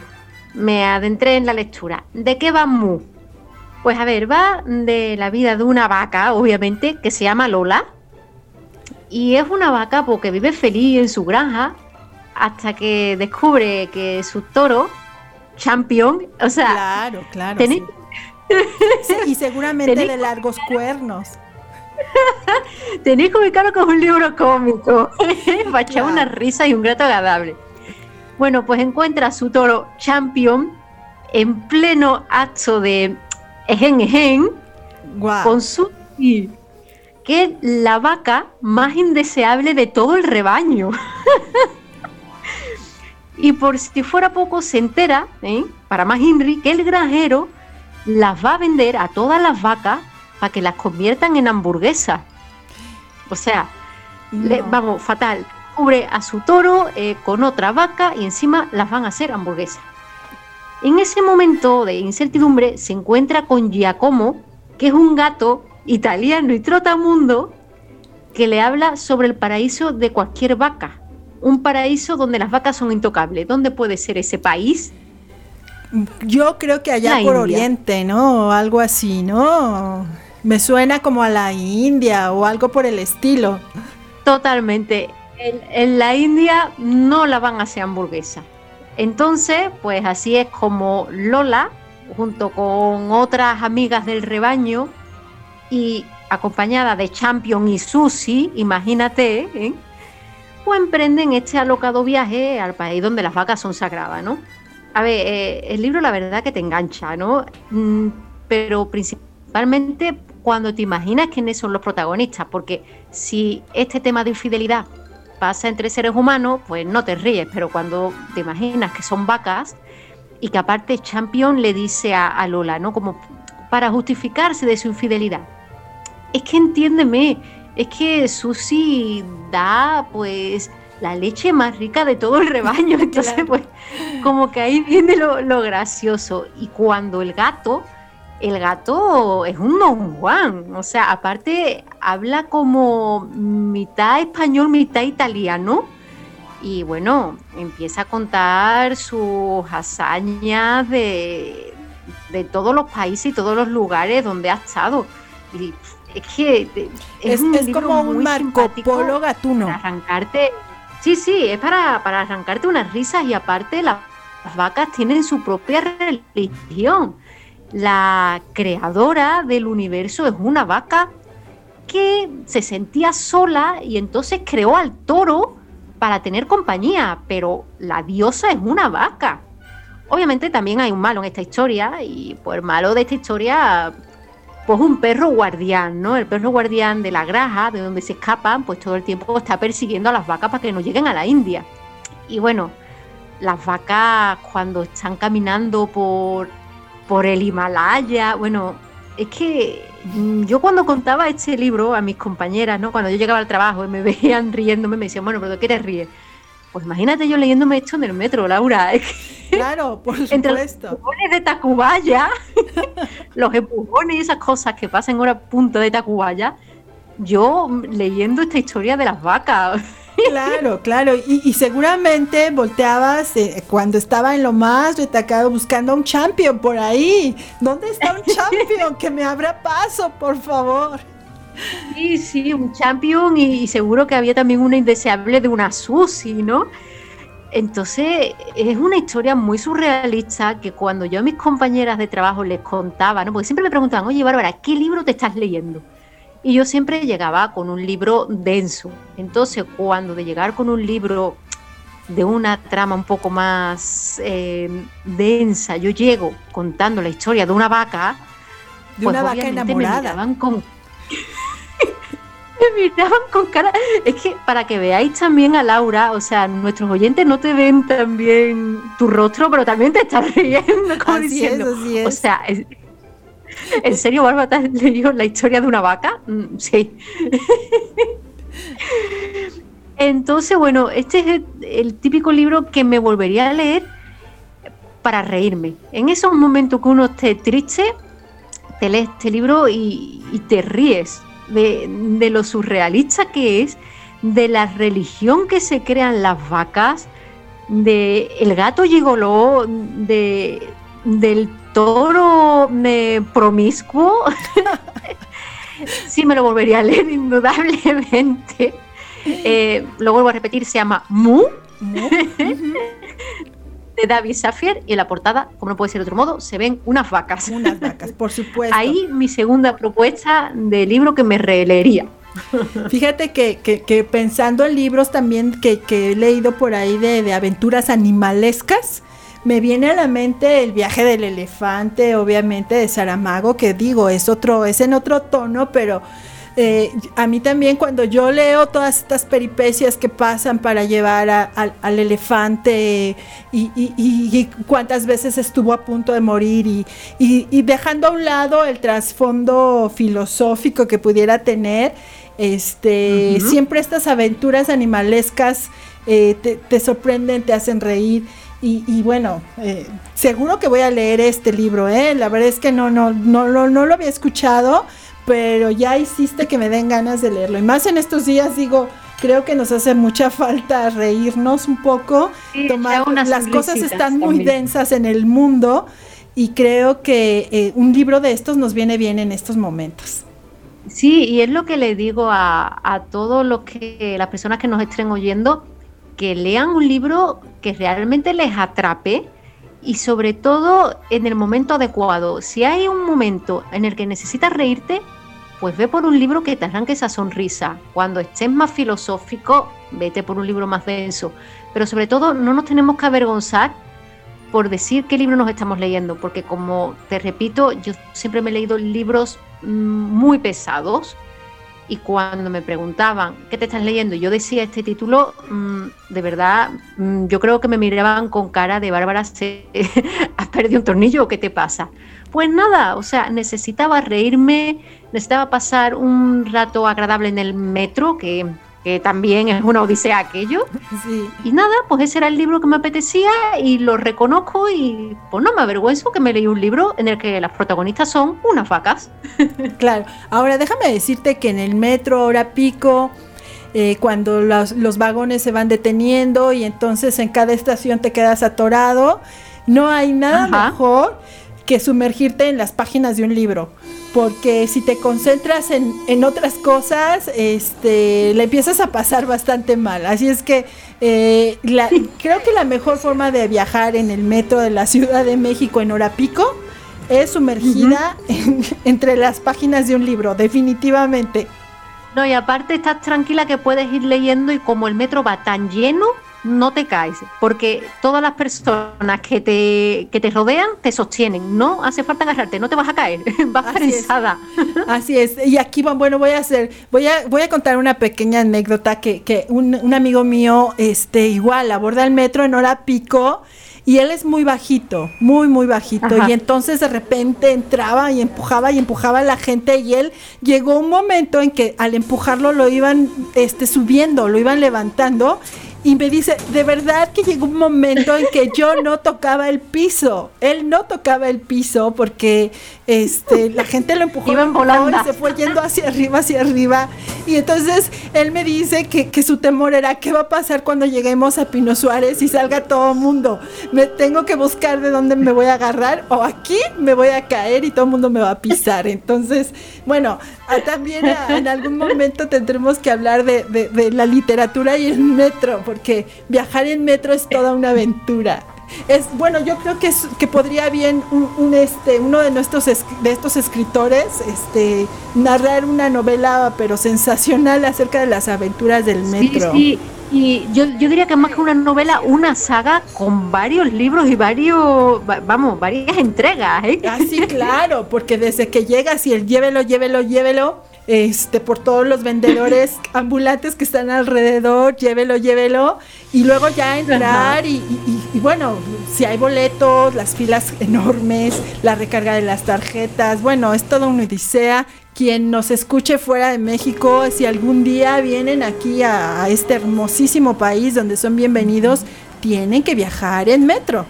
me adentré en la lectura. ¿De qué va Mu? Pues a ver, va de la vida de una vaca, obviamente, que se llama Lola. Y es una vaca porque vive feliz en su granja hasta que descubre que su toro, Champion, o sea... Claro, claro. y seguramente de largos cuernos. [laughs] Tenéis que ubicarlo como un libro cómico, [laughs] para echar una risa y un grato agradable. Bueno, pues encuentra a su toro Champion en pleno acto de ejen, ejen, con su que es la vaca más indeseable de todo el rebaño. [laughs] y por si fuera poco, se entera, ¿eh? para más Henry, que el granjero las va a vender a todas las vacas para que las conviertan en hamburguesas. O sea, vamos, fatal. Cubre a su toro eh, con otra vaca y encima las van a hacer hamburguesas. En ese momento de incertidumbre se encuentra con Giacomo, que es un gato italiano y trotamundo que le habla sobre el paraíso de cualquier vaca. Un paraíso donde las vacas son intocables. ¿Dónde puede ser ese país? Yo creo que allá por Oriente, ¿no? Algo así, ¿no? Me suena como a la India o algo por el estilo. Totalmente. en la India no la van a hacer hamburguesa. Entonces, pues así es como Lola, junto con otras amigas del rebaño y acompañada de Champion y Susi, imagínate, ¿eh? pues emprenden este alocado viaje al país donde las vacas son sagradas, ¿no? A ver, eh, el libro la verdad que te engancha, ¿no? Mm, pero principalmente cuando te imaginas quiénes son los protagonistas, porque si este tema de infidelidad pasa entre seres humanos, pues no te ríes, pero cuando te imaginas que son vacas, y que aparte Champion le dice a, Lola, ¿no? Como para justificarse de su infidelidad. Es que entiéndeme, es que Susi da pues la leche más rica de todo el rebaño. [laughs] Entonces, pues, como que ahí viene lo, lo, gracioso. Y cuando el gato, el gato es un don Juan. O sea, aparte habla como mitad español, mitad italiano. Y bueno, empieza a contar sus hazañas de, de todos los países y todos los lugares donde ha estado. Y es que es, como un Marco Polo gatuno. arrancarte Sí, sí, es para, para arrancarte unas risas y aparte las vacas tienen su propia religión. La creadora del universo es una vaca que se sentía sola y entonces creó al toro para tener compañía, pero la diosa es una vaca. Obviamente también hay un malo en esta historia y pues el malo de esta historia pues un perro guardián, ¿no? El perro guardián de la graja, de donde se escapan, pues todo el tiempo está persiguiendo a las vacas para que no lleguen a la India. Y bueno, las vacas cuando están caminando por, por el Himalaya, bueno, es que mm, yo cuando contaba este libro a mis compañeras, ¿no? Cuando yo llegaba al trabajo y me [laughs] veían riéndome, me decían, bueno, pero ¿de qué te ríes? Pues imagínate yo leyéndome esto en el metro, Laura. [laughs] claro, por supuesto. [laughs] Entre los empujones de Tacubaya, los empujones y esas cosas que pasan ahora punto de Tacubaya, yo leyendo esta historia de las vacas. Claro, claro, y, seguramente volteabas eh, cuando estaba en lo más destacado buscando a un champion por ahí. ¿Dónde está un champion que me abra paso, por favor? Sí, sí, un champion y, seguro que había también una indeseable de una Susi, ¿no? Entonces, es una historia muy surrealista que cuando yo a mis compañeras de trabajo les contaba, ¿no? Porque siempre me preguntaban, oye, Bárbara, ¿qué libro te estás leyendo? Y yo siempre llegaba con un libro denso. Entonces, cuando de llegar con un libro de una trama un poco más eh, densa, yo llego contando la historia de una vaca, de pues una vaca enamorada. Me con [laughs] me miraban con cara. Es que para que veáis también a Laura, o sea, nuestros oyentes no te ven también tu rostro, pero también te estás riendo, como diciendo. O sea, ¿en serio, Barba, te has la historia de una vaca? Mm, sí. Entonces, bueno, este es el, típico libro que me volvería a leer para reírme. En esos momentos que uno esté triste, te lees este libro y te ríes de, lo surrealista que es, de la religión que se crean las vacas, de el gato gigoló, de, del toro promiscuo. [laughs] sí me lo volvería a leer indudablemente. Eh, lo vuelvo a repetir, se llama Mu. [laughs] de David Safier y en la portada, como no puede ser de otro modo, se ven unas vacas. Unas vacas, por supuesto. Ahí mi segunda propuesta de libro que me releería. Fíjate que, pensando en libros también que, he leído por ahí de, de, aventuras animalescas, me viene a la mente el viaje del elefante, obviamente de Saramago, que digo, es otro, es en otro tono, pero eh, a mí también cuando yo leo todas estas peripecias que pasan para llevar al elefante y, cuántas veces estuvo a punto de morir y, dejando a un lado el trasfondo filosófico que pudiera tener, este, siempre estas aventuras animalescas eh, te, sorprenden, te hacen reír. Y, bueno, eh, seguro que voy a leer este libro, ¿eh? La verdad es que no, no, no, no, no lo había escuchado pero ya hiciste que me den ganas de leerlo. Y más en estos días, digo, creo que nos hace mucha [laughs] falta reírnos un poco, tomar las cosas están muy densas en el mundo y creo que eh, un libro de estos nos viene bien en estos momentos. Sí, y es lo que le digo a, a todos los que las personas que nos estén oyendo, que lean un libro que realmente les atrape y sobre todo en el momento adecuado. Si hay un momento en el que necesitas reírte, pues ve por un libro que te arranque esa sonrisa. Cuando estés más filosófico, vete por un libro más denso. Pero sobre todo, no nos tenemos que avergonzar por decir qué libro nos estamos leyendo, porque como te repito, yo siempre me he leído libros mm, muy pesados y cuando me preguntaban qué te estás leyendo, yo decía este título, mm, de verdad, mm, yo creo que me miraban con cara de Bárbara, [laughs] ¿has perdido un tornillo o qué te pasa? Pues nada, o sea, necesitaba reírme, necesitaba pasar un rato agradable en el metro, que que también es una odisea aquello. Y nada, pues ese era el libro que me apetecía y lo reconozco y pues no me avergüenzo que me leí un libro en el que las protagonistas son unas vacas. [laughs] Claro, ahora déjame decirte que en el metro, hora pico, eh, cuando los, los, vagones se van deteniendo y entonces en cada estación te quedas atorado, no hay nada mejor que sumergirte en las páginas de un libro porque si te concentras en, otras cosas, este, le empiezas a pasar bastante mal. Así es que eh, [laughs] creo que la mejor forma de viajar en el metro de la Ciudad de México en hora pico es sumergida entre las páginas de un libro, definitivamente. No, y aparte estás tranquila que puedes ir leyendo y como el metro va tan lleno, no te caes, porque todas las personas que te, que te rodean te sostienen, no hace falta agarrarte, no te vas a caer, [laughs] vas Así Así es, y aquí bueno, voy a hacer, voy a, voy a contar una pequeña anécdota que, que un, un amigo mío, este, igual, aborda el metro en hora pico, y él es muy bajito, muy, muy bajito. Y entonces de repente entraba y empujaba y empujaba a la gente y él llegó un momento en que al empujarlo lo iban este, subiendo, lo iban levantando y me dice, de verdad que llegó un momento en que yo no tocaba el piso. Él no tocaba el piso porque este, la gente lo empujó Iban volando. y se fue yendo hacia arriba, hacia arriba. Y entonces él me dice que, que su temor era qué va a pasar cuando lleguemos a Pino Suárez y salga todo el mundo. Me tengo que buscar de dónde me voy a agarrar o aquí me voy a caer y todo el mundo me va a pisar. Entonces, bueno, también en algún momento tendremos que hablar de, de la literatura y el metro porque viajar en metro es toda una aventura. Es bueno, yo creo que es, que podría bien un, este uno de nuestros de estos escritores este narrar una novela pero sensacional acerca de las aventuras del metro. Sí, Y yo, yo diría que más que una novela, una saga con varios libros y varios, vamos, varias entregas. ¿eh? Ah, sí, claro, porque desde que llegas y el llévelo, llévelo, llévelo, este, por todos los vendedores [laughs] ambulantes que están alrededor, llévelo, llévelo, y luego ya entrar y, bueno, si hay boletos, las filas enormes, la recarga de las tarjetas, bueno, es todo una odisea. Quien nos escuche fuera de México, si algún día vienen aquí a este hermosísimo país donde son bienvenidos, tienen que viajar en metro.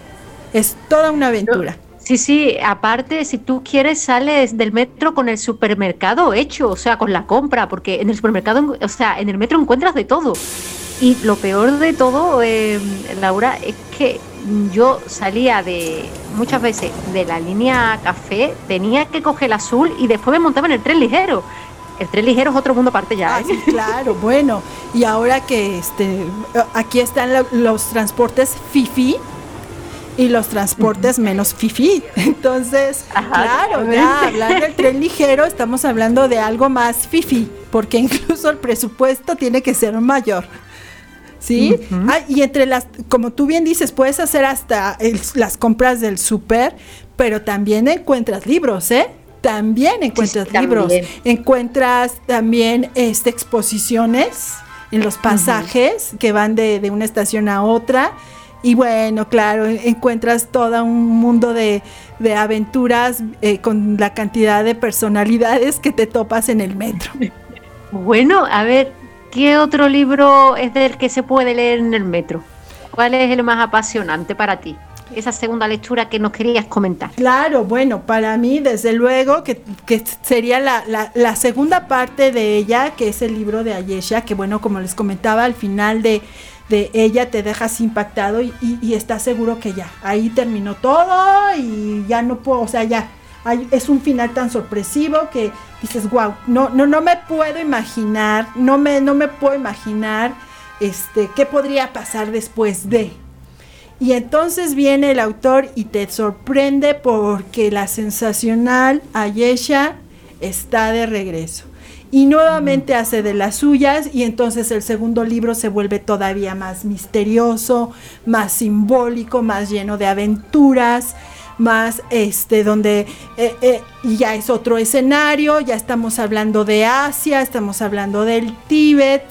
Es toda una aventura. Sí, sí, aparte, si tú quieres, sales del metro con el supermercado hecho, o sea, con la compra, porque en el supermercado, o sea, en el metro encuentras de todo. Y lo peor de todo, eh, Laura, es que yo salía de muchas veces de la línea café, tenía que coger el azul y después me montaba en el tren ligero. El tren ligero es otro mundo aparte ya. Ah, ¿eh? [laughs] claro, bueno. Y ahora que este, aquí están los transportes FIFI, y los transportes menos fifi. [laughs] Entonces, claro, ya hablando del tren ligero, estamos hablando de algo más fifi, porque [laughs] incluso el presupuesto tiene que ser mayor. ¿Sí? Ah, y entre las, como tú bien dices, puedes hacer hasta las compras del súper, pero también encuentras libros, ¿eh? También encuentras libros. Encuentras también este, exposiciones en los pasajes que van de, de una estación a otra y bueno, claro, encuentras todo un mundo de, aventuras eh, con la cantidad de personalidades que te topas en el metro. [laughs] Bueno, a ver, ¿qué otro libro es del que se puede leer en el metro? ¿Cuál es el más apasionante para ti? Esa segunda lectura que nos querías comentar. Claro, bueno, para mí desde luego que, sería la, la, segunda parte de ella, que es el libro de Ayesha, que bueno, como les comentaba al final de, de ella te dejas impactado y, y, estás seguro que ya, ahí terminó todo y ya no puedo, o sea, ya, es un final tan sorpresivo que dices, wow, no, no, no me puedo imaginar, no me, no me puedo imaginar este, qué podría pasar después de. Y entonces viene el autor y te sorprende porque la sensacional Ayesha está de regreso y nuevamente hace de las suyas y entonces el segundo libro se vuelve todavía más misterioso, más simbólico, más lleno de aventuras, más este donde eh, eh, ya es otro escenario, ya estamos hablando de Asia, estamos hablando del Tíbet,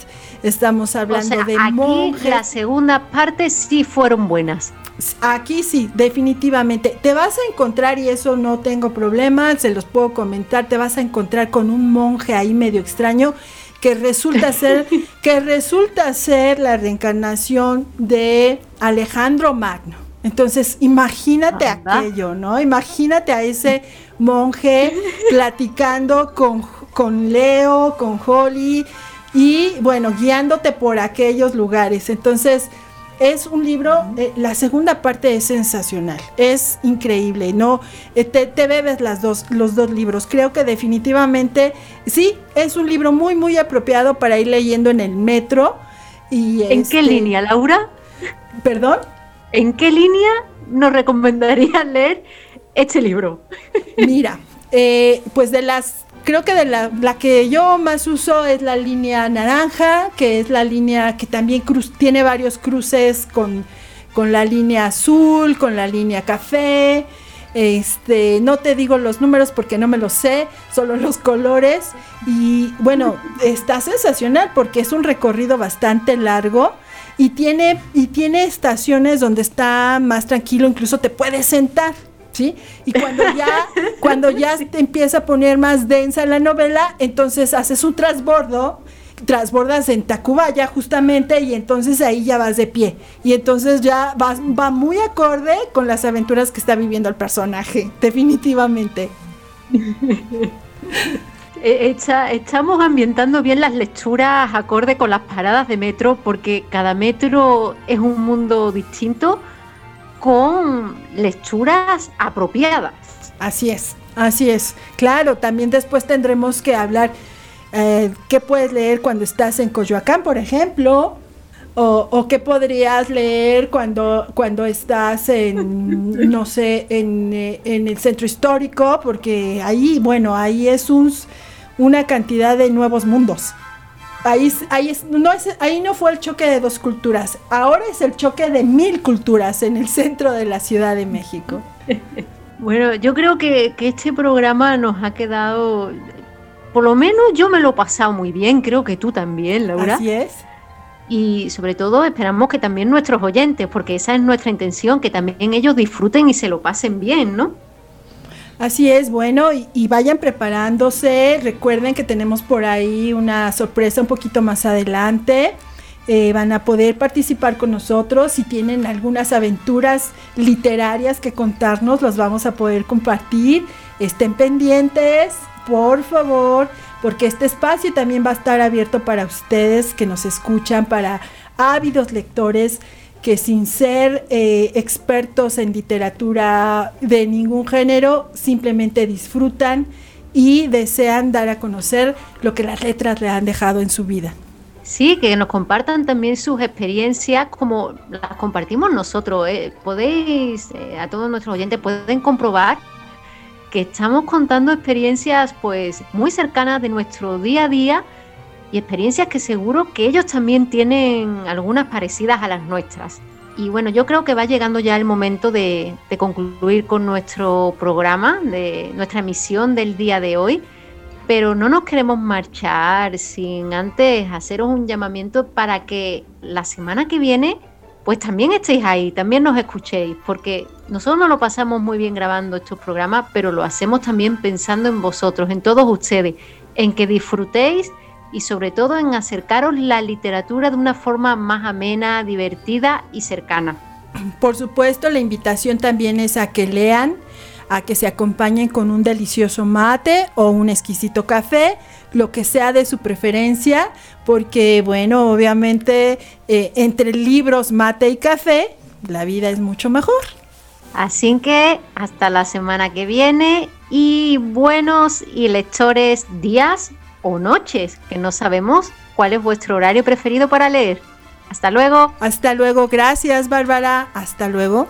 estamos hablando de aquí La segunda parte sí fueron buenas. Aquí sí, definitivamente. Te vas a encontrar, y eso no tengo problema, se los puedo comentar, te vas a encontrar con un monje ahí medio extraño que resulta [laughs] ser, que resulta ser la reencarnación de Alejandro Magno. Entonces, imagínate aquello, ¿no? Imagínate a ese monje platicando con, con Leo, con Holly, y bueno, guiándote por aquellos lugares. Entonces, es un libro, eh, la segunda parte es sensacional, es increíble, ¿no? Eh, te, bebes las dos, los dos libros. Creo que definitivamente sí, es un libro muy, muy apropiado para ir leyendo en el metro. Y ¿En qué este línea, Laura? ¿Perdón? ¿En qué línea nos recomendaría [laughs] leer este libro? Mira, eh, pues de las creo que de la, que yo más uso es la línea naranja, que es la línea que también tiene varios cruces con, con la línea azul, con la línea café. Este, no te digo los números porque no me los sé, solo los colores. Y bueno, está sensacional porque es un recorrido bastante largo y tiene, y tiene estaciones donde está más tranquilo, incluso te puedes sentar. Y cuando ya, [laughs] cuando ya te empieza a poner más densa la novela, entonces haces un transbordo, transbordas en Tacubaya justamente y entonces ahí ya vas de pie. Y entonces ya vas, va muy acorde con las aventuras que está viviendo el personaje, [laughs] definitivamente. [laughs] Eh, estamos ambientando bien las lecturas acorde con las paradas de metro porque cada metro es un mundo distinto con lecturas apropiadas. Así es, así es. Claro, también después tendremos que hablar eh, qué puedes leer cuando estás en Coyoacán, por ejemplo, o, qué podrías leer cuando, cuando estás en, [laughs] no sé, en, eh, en, el centro histórico, porque ahí, bueno, ahí es un, una cantidad de nuevos mundos. Ahí, ahí, no es, ahí no fue el choque de dos culturas, ahora es el choque de mil culturas en el centro de la Ciudad de México. [laughs] Bueno, yo creo que, este programa nos ha quedado, por lo menos yo me lo he pasado muy bien, creo que tú también, Laura. Así es. Y sobre todo esperamos que también nuestros oyentes, porque esa es nuestra intención, que también ellos disfruten y se lo pasen bien, ¿no? Así es, bueno, y, vayan preparándose. Recuerden que tenemos por ahí una sorpresa un poquito más adelante. Eh, van a poder participar con nosotros. Si tienen algunas aventuras literarias que contarnos, las vamos a poder compartir. Estén pendientes, por favor, porque este espacio también va a estar abierto para ustedes que nos escuchan, para ávidos lectores que sin ser eh, expertos en literatura de ningún género, simplemente disfrutan y desean dar a conocer lo que las letras le han dejado en su vida. Sí, que nos compartan también sus experiencias como las compartimos nosotros. ¿eh? Podéis, eh, a todos nuestros oyentes, pueden comprobar que estamos contando experiencias pues muy cercanas de nuestro día a día y experiencias que seguro que ellos también tienen algunas parecidas a las nuestras. Y bueno, yo creo que va llegando ya el momento de, concluir con nuestro programa, de nuestra emisión del día de hoy, pero no nos queremos marchar sin antes haceros un llamamiento para que la semana que viene pues también estéis ahí, también nos escuchéis, porque nosotros nos lo pasamos muy bien grabando estos programas, pero lo hacemos también pensando en vosotros, en todos ustedes, en que disfrutéis y sobre todo en acercaros la literatura de una forma más amena, divertida y cercana. Por supuesto, la invitación también es a que lean, a que se acompañen con un delicioso mate o un exquisito café, lo que sea de su preferencia, porque bueno, obviamente eh, entre libros, mate y café, la vida es mucho mejor. Así que hasta la semana que viene y buenos y lectores días o noches, que no sabemos cuál es vuestro horario preferido para leer. Hasta luego. Hasta luego. Gracias, Bárbara. Hasta luego.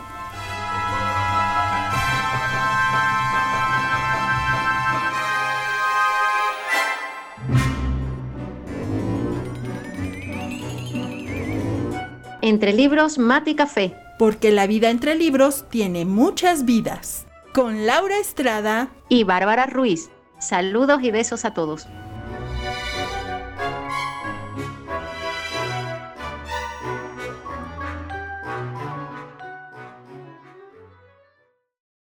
Entre libros, mate y café. Porque la vida entre libros tiene muchas vidas. con Laura Estrada y Bárbara Ruiz. Saludos y besos a todos.